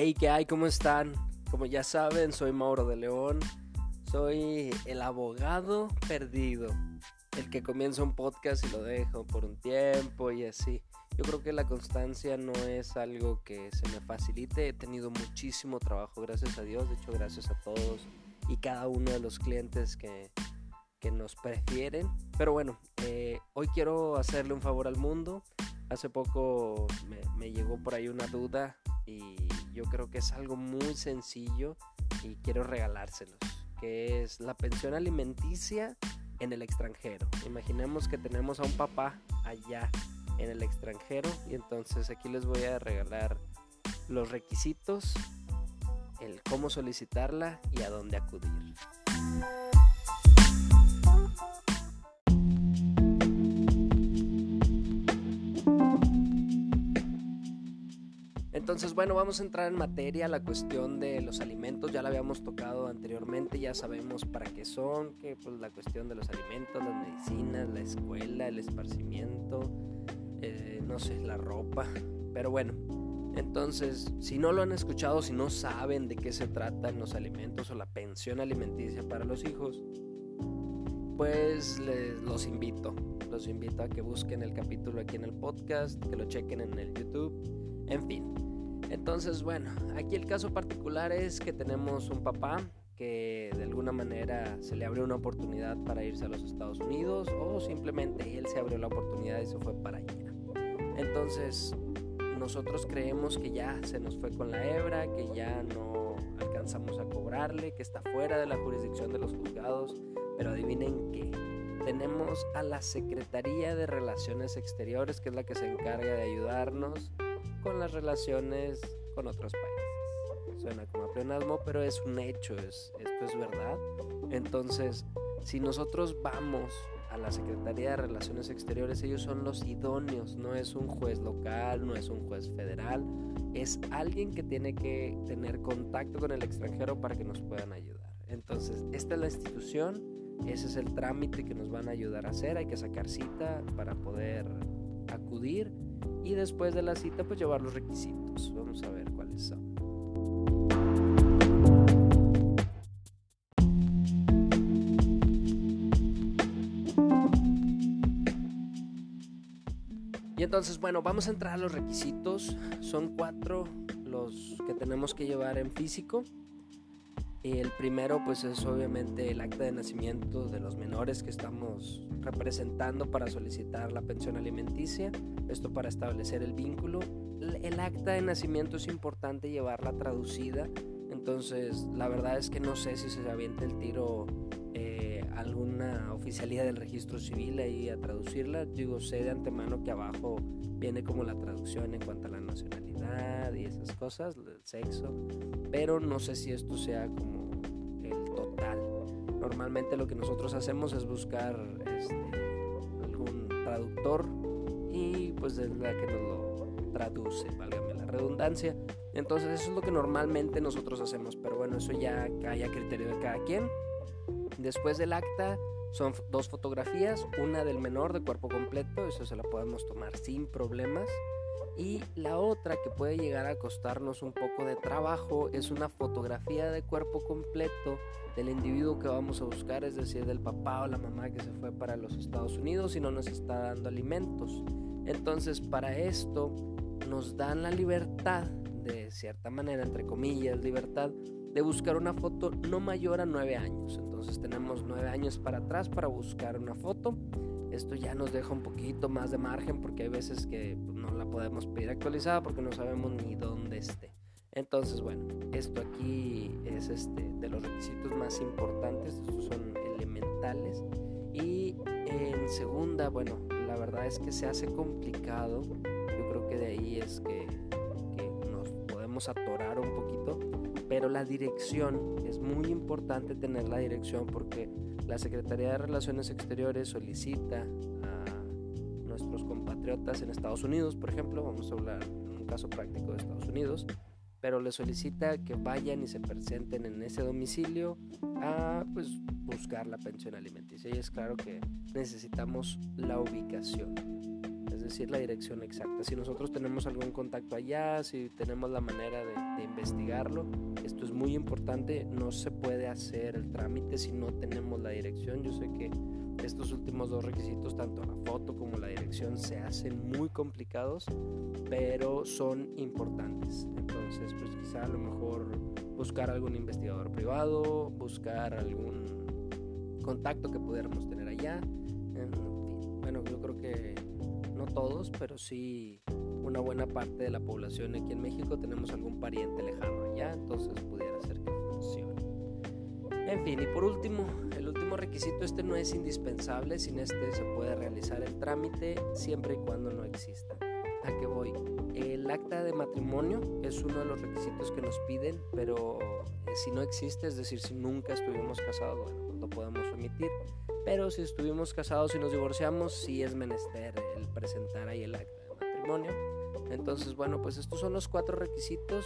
Hey, ¿qué hay? ¿Cómo están? Como ya saben, soy Mauro de León. Soy el abogado perdido. El que comienza un podcast y lo dejo por un tiempo y así. Yo creo que la constancia no es algo que se me facilite. He tenido muchísimo trabajo, gracias a Dios. De hecho, gracias a todos y cada uno de los clientes que, que nos prefieren. Pero bueno, eh, hoy quiero hacerle un favor al mundo. Hace poco me, llegó por ahí una duda y yo creo que es algo muy sencillo y quiero regalárselos, que es la pensión alimenticia en el extranjero. Imaginemos que tenemos a un papá allá en el extranjero y entonces aquí les voy a regalar los requisitos, el cómo solicitarla y a dónde acudir. Entonces, bueno, vamos a entrar en materia, la cuestión de los alimentos, ya la habíamos tocado anteriormente, ya sabemos para qué son, que pues la cuestión de los alimentos, las medicinas, la escuela, el esparcimiento, eh, no sé, la ropa, pero bueno, entonces, si no lo han escuchado, si no saben de qué se tratan los alimentos o la pensión alimenticia para los hijos, pues les, los invito, los invito a que busquen el capítulo aquí en el podcast, que lo chequen en el YouTube, en fin. Entonces, bueno, aquí el caso particular es que tenemos un papá que de alguna manera se le abrió una oportunidad para irse a los Estados Unidos o simplemente él se abrió la oportunidad y se fue para allá. Entonces, nosotros creemos que ya se nos fue con la hebra, que ya no alcanzamos a cobrarle, que está fuera de la jurisdicción de los juzgados, pero adivinen qué. Tenemos a la Secretaría de Relaciones Exteriores, que es la que se encarga de ayudarnos con las relaciones con otros países. Suena como pleonasmo, pero es un hecho, es, esto es verdad. Entonces, si nosotros vamos a la Secretaría de Relaciones Exteriores, ellos son los idóneos, no es un juez local, no es un juez federal, es alguien que tiene que tener contacto con el extranjero para que nos puedan ayudar. Entonces, esta es la institución, ese es el trámite que nos van a ayudar a hacer, hay que sacar cita para poder acudir y después de la cita pues llevar los requisitos. Vamos a ver cuáles son. Y entonces, bueno, vamos a entrar a los requisitos. Son cuatro los que tenemos que llevar en físico. El primero pues es obviamente el acta de nacimiento de los menores que estamos representando para solicitar la pensión alimenticia, esto para establecer el vínculo. El acta de nacimiento es importante llevarla traducida, entonces la verdad es que no sé si se avienta el tiro eh, alguna oficialía del registro civil ahí a traducirla, digo sé de antemano que abajo viene como la traducción en cuanto a la nacionalidad y esas cosas, el sexo, pero no sé si esto sea como el total. Normalmente lo que nosotros hacemos es buscar este, algún traductor y pues es la que nos lo traduce, válgame la redundancia. Entonces eso es lo que normalmente nosotros hacemos, pero bueno, eso ya cae a criterio de cada quien. Después del acta son dos fotografías, una del menor de cuerpo completo, eso se la podemos tomar sin problemas. Y la otra que puede llegar a costarnos un poco de trabajo es una fotografía de cuerpo completo del individuo que vamos a buscar, es decir, del papá o la mamá que se fue para los Estados Unidos y no nos está dando alimentos. Entonces, para esto nos dan la libertad, de cierta manera, entre comillas, libertad, de buscar una foto no mayor a nueve años. Entonces tenemos nueve años para atrás para buscar una foto. Esto ya nos deja un poquito más de margen porque hay veces que pues, no la podemos pedir actualizada porque no sabemos ni dónde esté. Entonces, bueno, esto aquí es este, de los requisitos más importantes, estos son elementales. Y en segunda, bueno, la verdad es que se hace complicado. Yo creo que de ahí es que, que nos podemos atorar un poquito pero la dirección es muy importante tener la dirección porque la Secretaría de Relaciones Exteriores solicita a nuestros compatriotas en Estados Unidos, por ejemplo, vamos a hablar en un caso práctico de Estados Unidos, pero le solicita que vayan y se presenten en ese domicilio a pues, buscar la pensión alimenticia. Y es claro que necesitamos la ubicación. Decir, la dirección exacta. Si nosotros tenemos algún contacto allá, si tenemos la manera de, investigarlo, esto es muy importante, no se puede hacer el trámite si no tenemos la dirección. Yo sé que estos últimos dos requisitos, tanto la foto como la dirección, se hacen muy complicados, pero son importantes. Entonces, pues quizá a lo mejor buscar algún investigador privado, buscar algún contacto que pudiéramos tener allá. En fin, bueno, yo creo que no todos, pero sí una buena parte de la población aquí en México tenemos algún pariente lejano allá, entonces pudiera ser que funcione. En fin, y por último, el último requisito, este no es indispensable, sin este se puede realizar el trámite siempre y cuando no exista. ¿A qué voy? El acta de matrimonio es uno de los requisitos que nos piden, pero eh, si no existe, es decir, si nunca estuvimos casados, bueno, lo podemos omitir. Pero si estuvimos casados y nos divorciamos, sí es menester el presentar ahí el acta de matrimonio. Entonces, bueno, pues estos son los cuatro requisitos,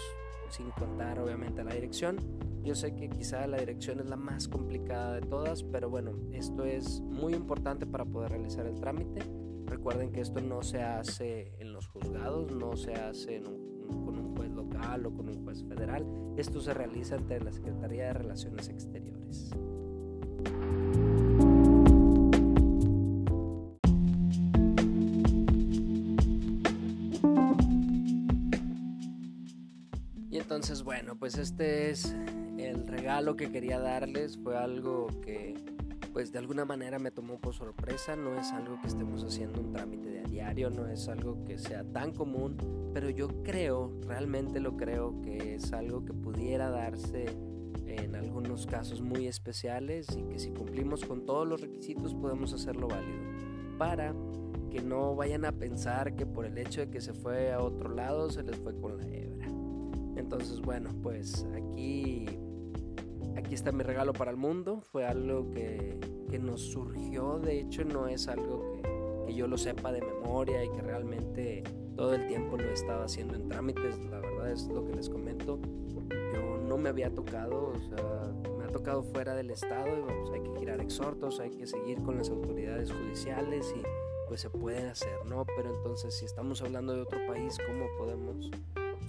sin contar obviamente la dirección. Yo sé que quizá la dirección es la más complicada de todas, pero bueno, esto es muy importante para poder realizar el trámite. Recuerden que esto no se hace en los juzgados, no se hace con un juez local o con un juez federal. Esto se realiza ante la Secretaría de Relaciones Exteriores. Bueno, pues este es el regalo que quería darles. Fue algo que, pues de alguna manera me tomó por sorpresa. No es algo que estemos haciendo un trámite de a diario, no es algo que sea tan común, pero yo creo, realmente lo creo, que es algo que pudiera darse en algunos casos muy especiales y que si cumplimos con todos los requisitos podemos hacerlo válido. Para que no vayan a pensar que por el hecho de que se fue a otro lado se les fue con la hebra. Entonces, bueno, pues aquí, aquí está mi regalo para el mundo. Fue algo que, que nos surgió, de hecho no es algo que, yo lo sepa de memoria y que realmente todo el tiempo lo he estado haciendo en trámites. La verdad es lo que les comento. Yo no me había tocado, me ha tocado fuera del estado pues hay que girar exhortos, hay que seguir con las autoridades judiciales y pues se puede hacer, ¿no? Pero entonces si estamos hablando de otro país, ¿cómo podemos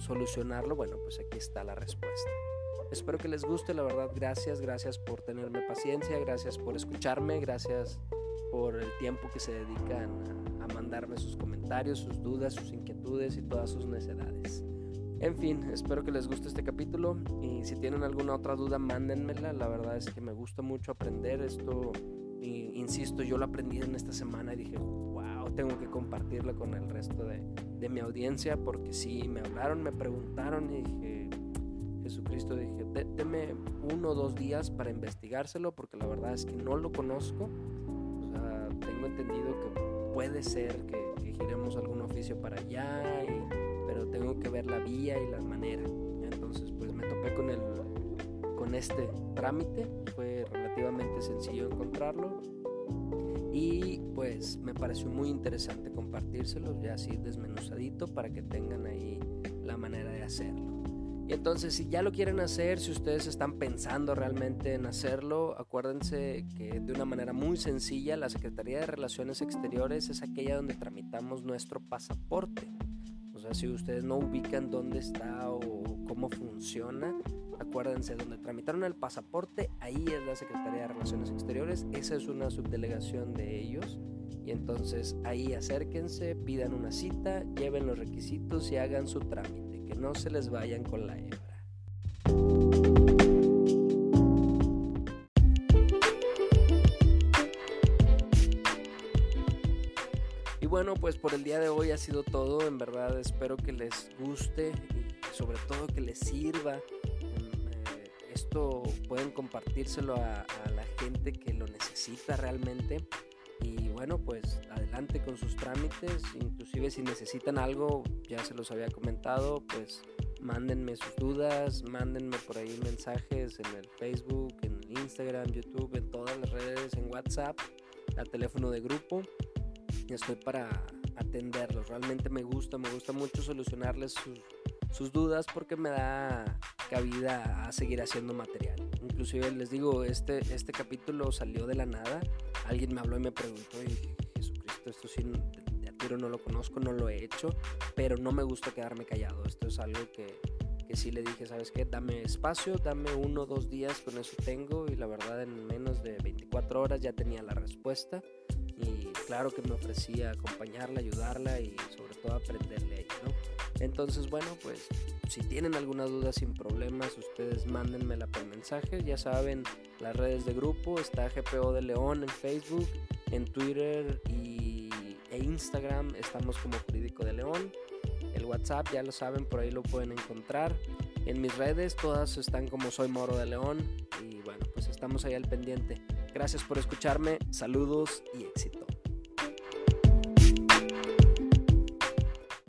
solucionarlo? Bueno, pues aquí está la respuesta. Espero que les guste, la verdad, gracias, gracias por tenerme paciencia, gracias por escucharme, gracias por el tiempo que se dedican a, mandarme sus comentarios, sus dudas, sus inquietudes y todas sus necesidades. En fin, espero que les guste este capítulo y si tienen alguna otra duda, mándenmela. La verdad es que me gusta mucho aprender esto. Y, insisto, yo lo aprendí en esta semana y dije, wow, tengo que compartirlo con el resto de, de mi audiencia porque sí, me hablaron, me preguntaron y dije, Jesucristo, dije, deme uno o dos días para investigárselo porque la verdad es que no lo conozco. O sea, tengo entendido que puede ser que, que giremos algún oficio para allá y pero tengo que ver la vía y la manera. Entonces, pues me topé con el con este trámite, fue relativamente sencillo encontrarlo y pues me pareció muy interesante compartírselo ya así desmenuzadito para que tengan ahí la manera de hacerlo. Y entonces si ya lo quieren hacer, si ustedes están pensando realmente en hacerlo, acuérdense que de una manera muy sencilla la Secretaría de Relaciones Exteriores es aquella donde tramitamos nuestro pasaporte. O sea, si ustedes no ubican dónde está o cómo funciona, acuérdense, donde tramitaron el pasaporte, ahí es la Secretaría de Relaciones Exteriores, esa es una subdelegación de ellos. Y entonces ahí acérquense, pidan una cita, lleven los requisitos y hagan su trámite, que no se les vayan con la hebra. Y bueno, pues por el día de hoy ha sido todo. En verdad espero que les guste y sobre todo que les sirva. Esto pueden compartírselo a, a la gente que lo necesita realmente. Y bueno, pues adelante con sus trámites. Inclusive si necesitan algo, ya se los había comentado, pues mándenme sus dudas, mándenme por ahí mensajes en el Facebook, en Instagram, YouTube, en todas las redes, en WhatsApp, al teléfono de grupo estoy para atenderlos. Realmente me gusta, me gusta mucho solucionarles sus, sus, dudas porque me da cabida a seguir haciendo material. Inclusive les digo, este, este capítulo salió de la nada. Alguien me habló y me preguntó y dije, Jesucristo, esto sí, ya retiro no lo conozco, no lo he hecho, pero no me gusta quedarme callado. Esto es algo que, que sí le dije, ¿sabes qué? Dame espacio, dame uno o dos días, con eso tengo. Y la verdad, en menos de 24 horas ya tenía la respuesta. Y claro que me ofrecía acompañarla, ayudarla y sobre todo aprenderle a ¿no? Entonces, bueno, pues si tienen alguna duda sin problemas, ustedes mándenmela por mensaje. Ya saben, las redes de grupo, está GPO de León en Facebook, en Twitter y, e Instagram estamos como Jurídico de León. El WhatsApp, ya lo saben, por ahí lo pueden encontrar. En mis redes todas están como Soy Moro de León. Y bueno, pues estamos ahí al pendiente. Gracias por escucharme, saludos y éxito.